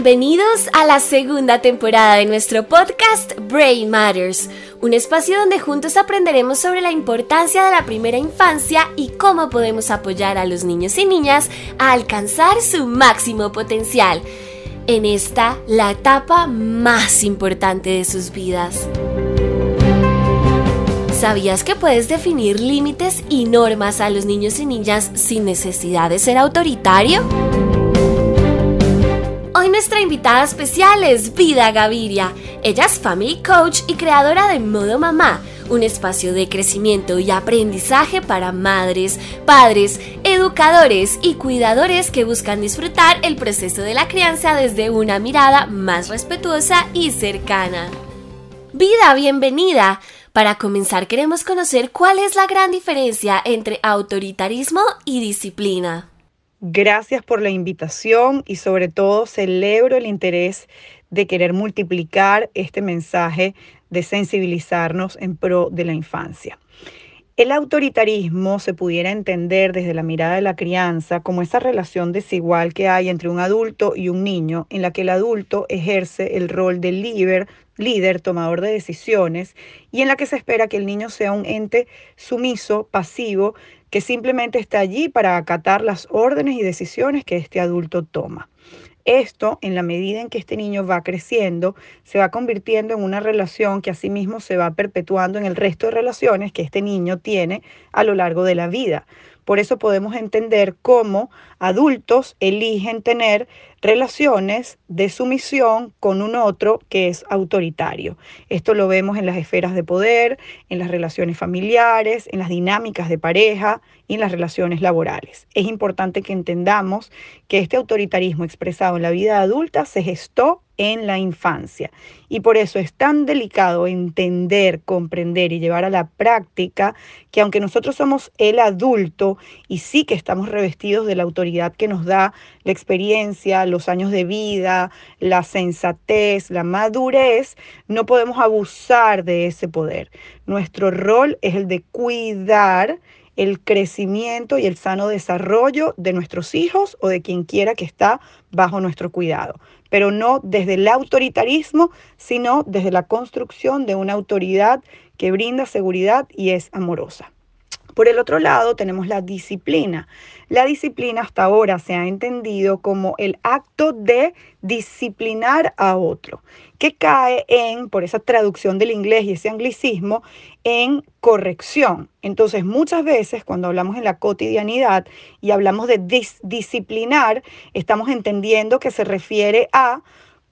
Bienvenidos a la segunda temporada de nuestro podcast Brain Matters, un espacio donde juntos aprenderemos sobre la importancia de la primera infancia y cómo podemos apoyar a los niños y niñas a alcanzar su máximo potencial. En esta, la etapa más importante de sus vidas. ¿Sabías que puedes definir límites y normas a los niños y niñas sin necesidad de ser autoritario? Hoy nuestra invitada especial es Vida Gaviria. Ella es Family Coach y creadora de Modo Mamá, un espacio de crecimiento y aprendizaje para madres, padres, educadores y cuidadores que buscan disfrutar el proceso de la crianza desde una mirada más respetuosa y cercana. Vida, bienvenida. Para comenzar queremos conocer cuál es la gran diferencia entre autoritarismo y disciplina. Gracias por la invitación y sobre todo celebro el interés de querer multiplicar este mensaje de sensibilizarnos en pro de la infancia. El autoritarismo se pudiera entender desde la mirada de la crianza como esa relación desigual que hay entre un adulto y un niño, en la que el adulto ejerce el rol de líder, líder, tomador de decisiones, y en la que se espera que el niño sea un ente sumiso, pasivo, que simplemente está allí para acatar las órdenes y decisiones que este adulto toma. Esto, en la medida en que este niño va creciendo, se va convirtiendo en una relación que asimismo se va perpetuando en el resto de relaciones que este niño tiene a lo largo de la vida. Por eso podemos entender cómo adultos eligen tener relaciones de sumisión con un otro que es autoritario. Esto lo vemos en las esferas de poder, en las relaciones familiares, en las dinámicas de pareja y en las relaciones laborales. Es importante que entendamos que este autoritarismo expresado en la vida adulta se gestó en la infancia. Y por eso es tan delicado entender, comprender y llevar a la práctica que aunque nosotros somos el adulto y sí que estamos revestidos de la autoridad que nos da la experiencia, los años de vida, la sensatez, la madurez, no podemos abusar de ese poder. Nuestro rol es el de cuidar el crecimiento y el sano desarrollo de nuestros hijos o de quien quiera que está bajo nuestro cuidado pero no desde el autoritarismo, sino desde la construcción de una autoridad que brinda seguridad y es amorosa. Por el otro lado, tenemos la disciplina. La disciplina hasta ahora se ha entendido como el acto de disciplinar a otro, que cae en, por esa traducción del inglés y ese anglicismo, en corrección. Entonces, muchas veces cuando hablamos en la cotidianidad y hablamos de disciplinar, estamos entendiendo que se refiere a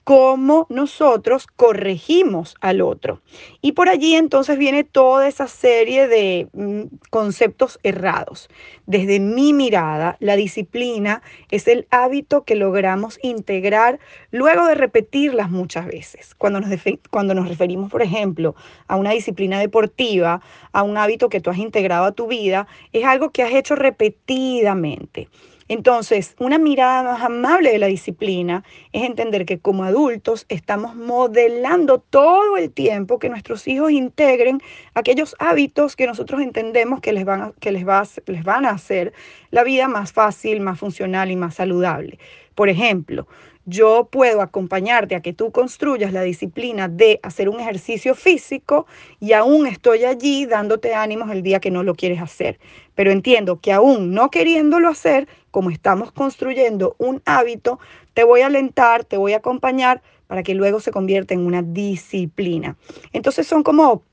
cómo nosotros corregimos al otro. Y por allí entonces viene toda esa serie de mm, conceptos errados. Desde mi mirada, la disciplina es el hábito que logramos integrar luego de repetirlas muchas veces. Cuando nos, cuando nos referimos, por ejemplo, a una disciplina deportiva, a un hábito que tú has integrado a tu vida, es algo que has hecho repetidamente. Entonces, una mirada más amable de la disciplina es entender que como adultos estamos modelando todo el tiempo que nuestros hijos integren aquellos hábitos que nosotros entendemos que les van a, que les les van a hacer la vida más fácil, más funcional y más saludable. Por ejemplo, yo puedo acompañarte a que tú construyas la disciplina de hacer un ejercicio físico y aún estoy allí dándote ánimos el día que no lo quieres hacer. Pero entiendo que aún no queriéndolo hacer, como estamos construyendo un hábito, te voy a alentar, te voy a acompañar para que luego se convierta en una disciplina. Entonces son como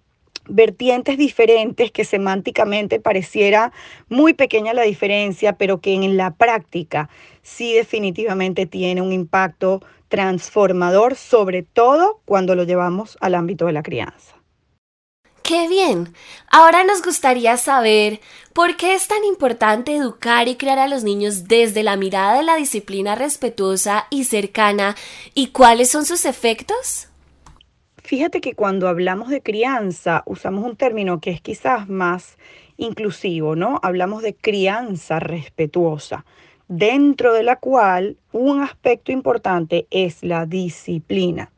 vertientes diferentes que semánticamente pareciera muy pequeña la diferencia, pero que en la práctica sí definitivamente tiene un impacto transformador, sobre todo cuando lo llevamos al ámbito de la crianza. ¡Qué bien! Ahora nos gustaría saber por qué es tan importante educar y crear a los niños desde la mirada de la disciplina respetuosa y cercana y cuáles son sus efectos. Fíjate que cuando hablamos de crianza usamos un término que es quizás más inclusivo, ¿no? Hablamos de crianza respetuosa, dentro de la cual un aspecto importante es la disciplina.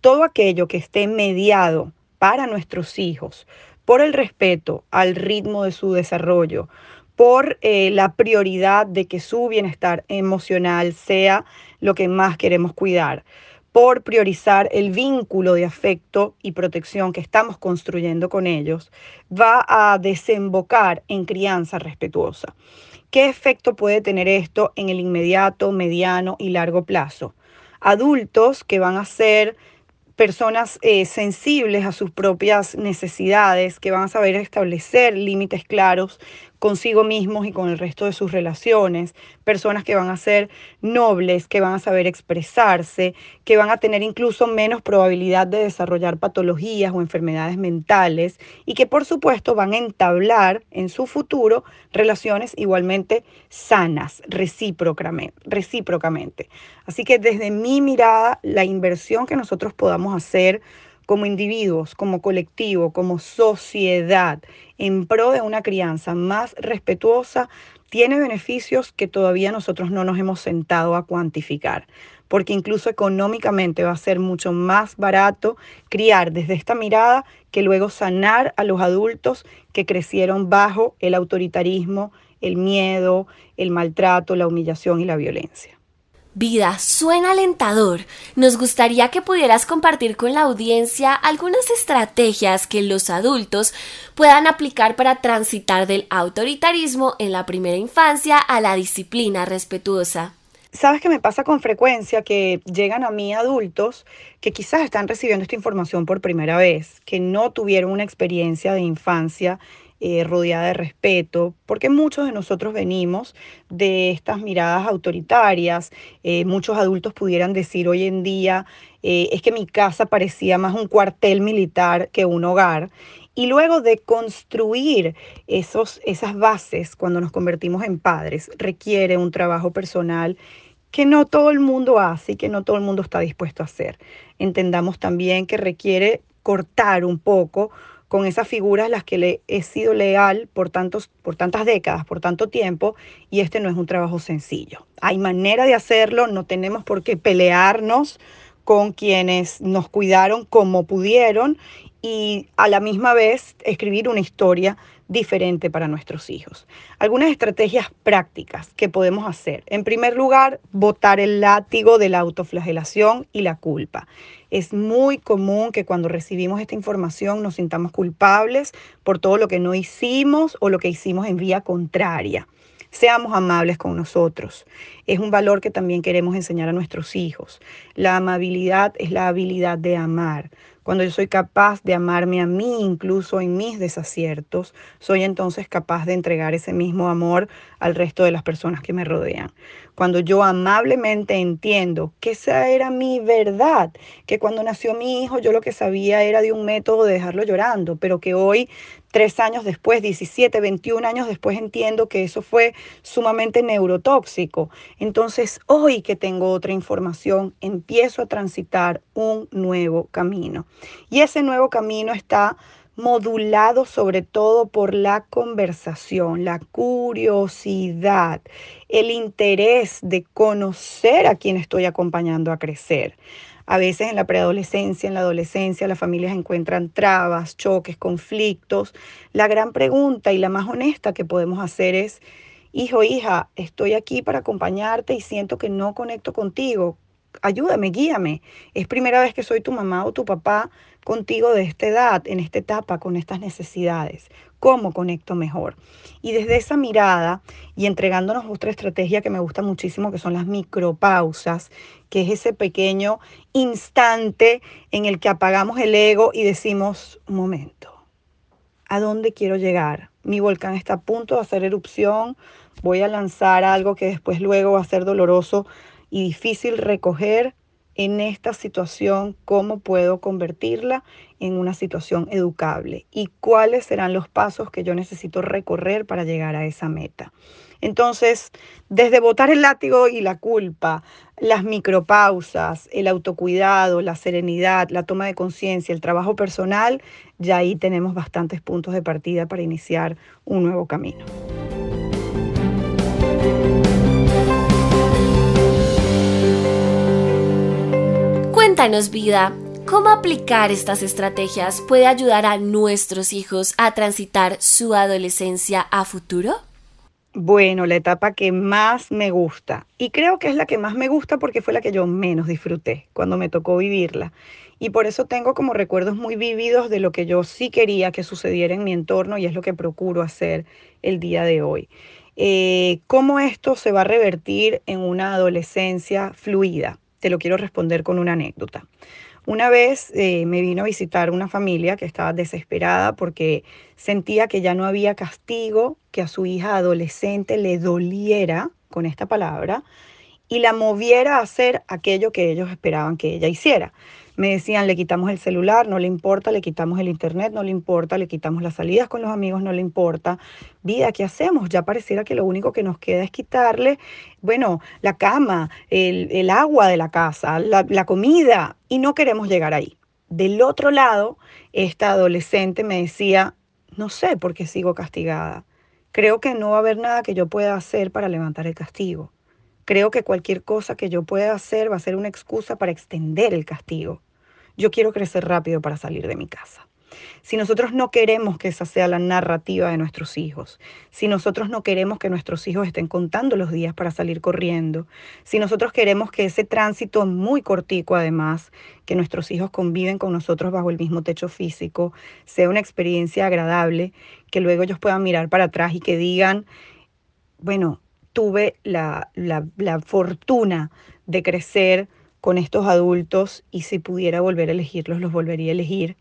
Todo aquello que esté mediado para nuestros hijos por el respeto al ritmo de su desarrollo, por eh, la prioridad de que su bienestar emocional sea lo que más queremos cuidar, por priorizar el vínculo de afecto y protección que estamos construyendo con ellos, va a desembocar en crianza respetuosa. ¿Qué efecto puede tener esto en el inmediato, mediano y largo plazo? Adultos que van a ser personas eh, sensibles a sus propias necesidades, que van a saber establecer límites claros consigo mismos y con el resto de sus relaciones, personas que van a ser nobles, que van a saber expresarse, que van a tener incluso menos probabilidad de desarrollar patologías o enfermedades mentales y que por supuesto van a entablar en su futuro relaciones igualmente sanas, recíprocamente. Así que desde mi mirada, la inversión que nosotros podamos hacer como individuos, como colectivo, como sociedad, en pro de una crianza más respetuosa, tiene beneficios que todavía nosotros no nos hemos sentado a cuantificar, porque incluso económicamente va a ser mucho más barato criar desde esta mirada que luego sanar a los adultos que crecieron bajo el autoritarismo, el miedo, el maltrato, la humillación y la violencia. Vida, suena alentador. Nos gustaría que pudieras compartir con la audiencia algunas estrategias que los adultos puedan aplicar para transitar del autoritarismo en la primera infancia a la disciplina respetuosa. Sabes que me pasa con frecuencia que llegan a mí adultos que quizás están recibiendo esta información por primera vez, que no tuvieron una experiencia de infancia eh, rodeada de respeto, porque muchos de nosotros venimos de estas miradas autoritarias. Eh, muchos adultos pudieran decir hoy en día, eh, es que mi casa parecía más un cuartel militar que un hogar. Y luego de construir esos, esas bases cuando nos convertimos en padres, requiere un trabajo personal que no todo el mundo hace y que no todo el mundo está dispuesto a hacer. Entendamos también que requiere cortar un poco con esas figuras las que le he sido leal por, tantos, por tantas décadas, por tanto tiempo, y este no es un trabajo sencillo. Hay manera de hacerlo, no tenemos por qué pelearnos con quienes nos cuidaron como pudieron y a la misma vez escribir una historia diferente para nuestros hijos. Algunas estrategias prácticas que podemos hacer. En primer lugar, botar el látigo de la autoflagelación y la culpa. Es muy común que cuando recibimos esta información nos sintamos culpables por todo lo que no hicimos o lo que hicimos en vía contraria. Seamos amables con nosotros. Es un valor que también queremos enseñar a nuestros hijos. La amabilidad es la habilidad de amar. Cuando yo soy capaz de amarme a mí, incluso en mis desaciertos, soy entonces capaz de entregar ese mismo amor al resto de las personas que me rodean. Cuando yo amablemente entiendo que esa era mi verdad, que cuando nació mi hijo yo lo que sabía era de un método de dejarlo llorando, pero que hoy tres años después, 17, 21 años después, entiendo que eso fue sumamente neurotóxico. Entonces, hoy que tengo otra información, empiezo a transitar un nuevo camino. Y ese nuevo camino está modulado sobre todo por la conversación, la curiosidad, el interés de conocer a quien estoy acompañando a crecer. A veces en la preadolescencia, en la adolescencia, las familias encuentran trabas, choques, conflictos. La gran pregunta y la más honesta que podemos hacer es, hijo, hija, estoy aquí para acompañarte y siento que no conecto contigo. Ayúdame, guíame. Es primera vez que soy tu mamá o tu papá contigo de esta edad, en esta etapa, con estas necesidades. ¿Cómo conecto mejor? Y desde esa mirada y entregándonos otra estrategia que me gusta muchísimo, que son las micropausas, que es ese pequeño instante en el que apagamos el ego y decimos, un momento, ¿a dónde quiero llegar? Mi volcán está a punto de hacer erupción, voy a lanzar algo que después luego va a ser doloroso y difícil recoger en esta situación, cómo puedo convertirla en una situación educable y cuáles serán los pasos que yo necesito recorrer para llegar a esa meta. Entonces, desde botar el látigo y la culpa, las micropausas, el autocuidado, la serenidad, la toma de conciencia, el trabajo personal, ya ahí tenemos bastantes puntos de partida para iniciar un nuevo camino. Cuéntanos vida, ¿cómo aplicar estas estrategias puede ayudar a nuestros hijos a transitar su adolescencia a futuro? Bueno, la etapa que más me gusta, y creo que es la que más me gusta porque fue la que yo menos disfruté cuando me tocó vivirla. Y por eso tengo como recuerdos muy vividos de lo que yo sí quería que sucediera en mi entorno y es lo que procuro hacer el día de hoy. Eh, ¿Cómo esto se va a revertir en una adolescencia fluida? Te lo quiero responder con una anécdota. Una vez eh, me vino a visitar una familia que estaba desesperada porque sentía que ya no había castigo, que a su hija adolescente le doliera con esta palabra y la moviera a hacer aquello que ellos esperaban que ella hiciera. Me decían, le quitamos el celular, no le importa, le quitamos el internet, no le importa, le quitamos las salidas con los amigos, no le importa. Vida, ¿qué hacemos? Ya pareciera que lo único que nos queda es quitarle, bueno, la cama, el, agua de la casa, la, la comida, y no queremos llegar ahí. Del otro lado, esta adolescente me decía, no sé por qué sigo castigada. Creo que no va a haber nada que yo pueda hacer para levantar el castigo. Creo que cualquier cosa que yo pueda hacer va a ser una excusa para extender el castigo. Yo quiero crecer rápido para salir de mi casa. Si nosotros no queremos que esa sea la narrativa de nuestros hijos, si nosotros no queremos que nuestros hijos estén contando los días para salir corriendo, si nosotros queremos que ese tránsito muy cortico además, que nuestros hijos conviven con nosotros bajo el mismo techo físico, sea una experiencia agradable, que luego ellos puedan mirar para atrás y que digan, bueno, tuve la, fortuna de crecer con estos adultos y si pudiera volver a elegirlos, los volvería a elegir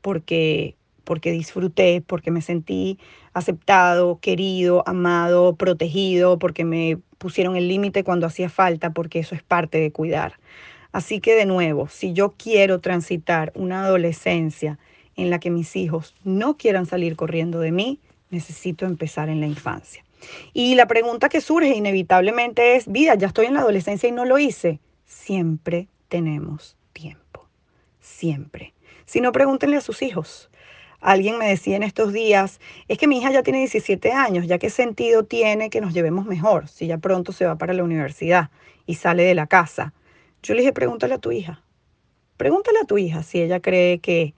porque, porque disfruté, porque me sentí aceptado, querido, amado, protegido, porque me pusieron el límite cuando hacía falta, porque eso es parte de cuidar. Así que de nuevo, si yo quiero transitar una adolescencia en la que mis hijos no quieran salir corriendo de mí, necesito empezar en la infancia. Y la pregunta que surge inevitablemente es, vida, ya estoy en la adolescencia y no lo hice. Siempre tenemos tiempo, siempre. Si no, pregúntenle a sus hijos. Alguien me decía en estos días, es que mi hija ya tiene 17 años, ya qué sentido tiene que nos llevemos mejor si ya pronto se va para la universidad y sale de la casa. Yo le dije, pregúntale a tu hija. Pregúntale a tu hija si ella cree que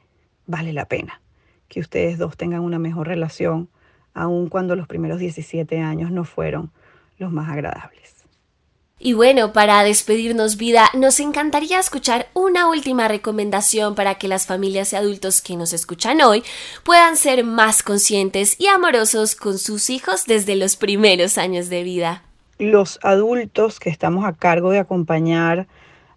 vale la pena que ustedes dos tengan una mejor relación aun cuando los primeros 17 años no fueron los más agradables. Y bueno, para despedirnos vida, nos encantaría escuchar una última recomendación para que las familias y adultos que nos escuchan hoy puedan ser más conscientes y amorosos con sus hijos desde los primeros años de vida. Los adultos que estamos a cargo de acompañar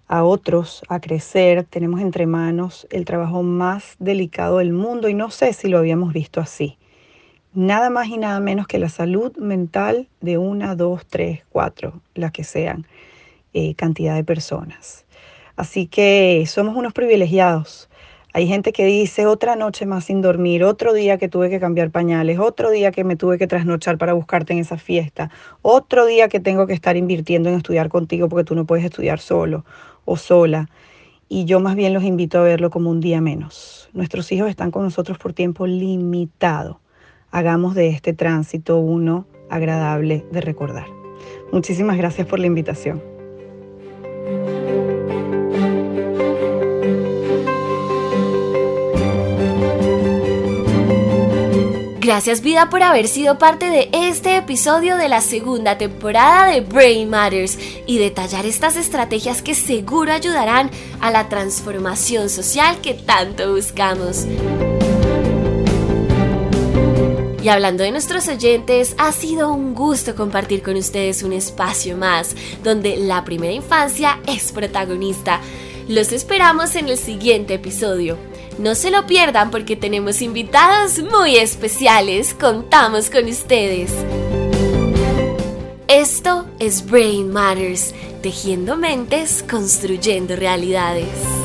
a otros a crecer, tenemos entre manos el trabajo más delicado del mundo y no sé si lo habíamos visto así nada más y nada menos que la salud mental de una, dos, tres, cuatro, las que sean, eh, cantidad de personas. Así que somos unos privilegiados. Hay gente que dice otra noche más sin dormir, otro día que tuve que cambiar pañales, otro día que me tuve que trasnochar para buscarte en esa fiesta, otro día que tengo que estar invirtiendo en estudiar contigo porque tú no puedes estudiar solo o sola. Y yo más bien los invito a verlo como un día menos. Nuestros hijos están con nosotros por tiempo limitado hagamos de este tránsito uno agradable de recordar. Muchísimas gracias por la invitación. Gracias vida por haber sido parte de este episodio de la segunda temporada de Brain Matters y detallar estas estrategias que seguro ayudarán a la transformación social que tanto buscamos. Y hablando de nuestros oyentes, ha sido un gusto compartir con ustedes un espacio más donde la primera infancia es protagonista. Los esperamos en el siguiente episodio. No se lo pierdan porque tenemos invitados muy especiales. Contamos con ustedes. Esto es Brain Matters, tejiendo mentes, construyendo realidades.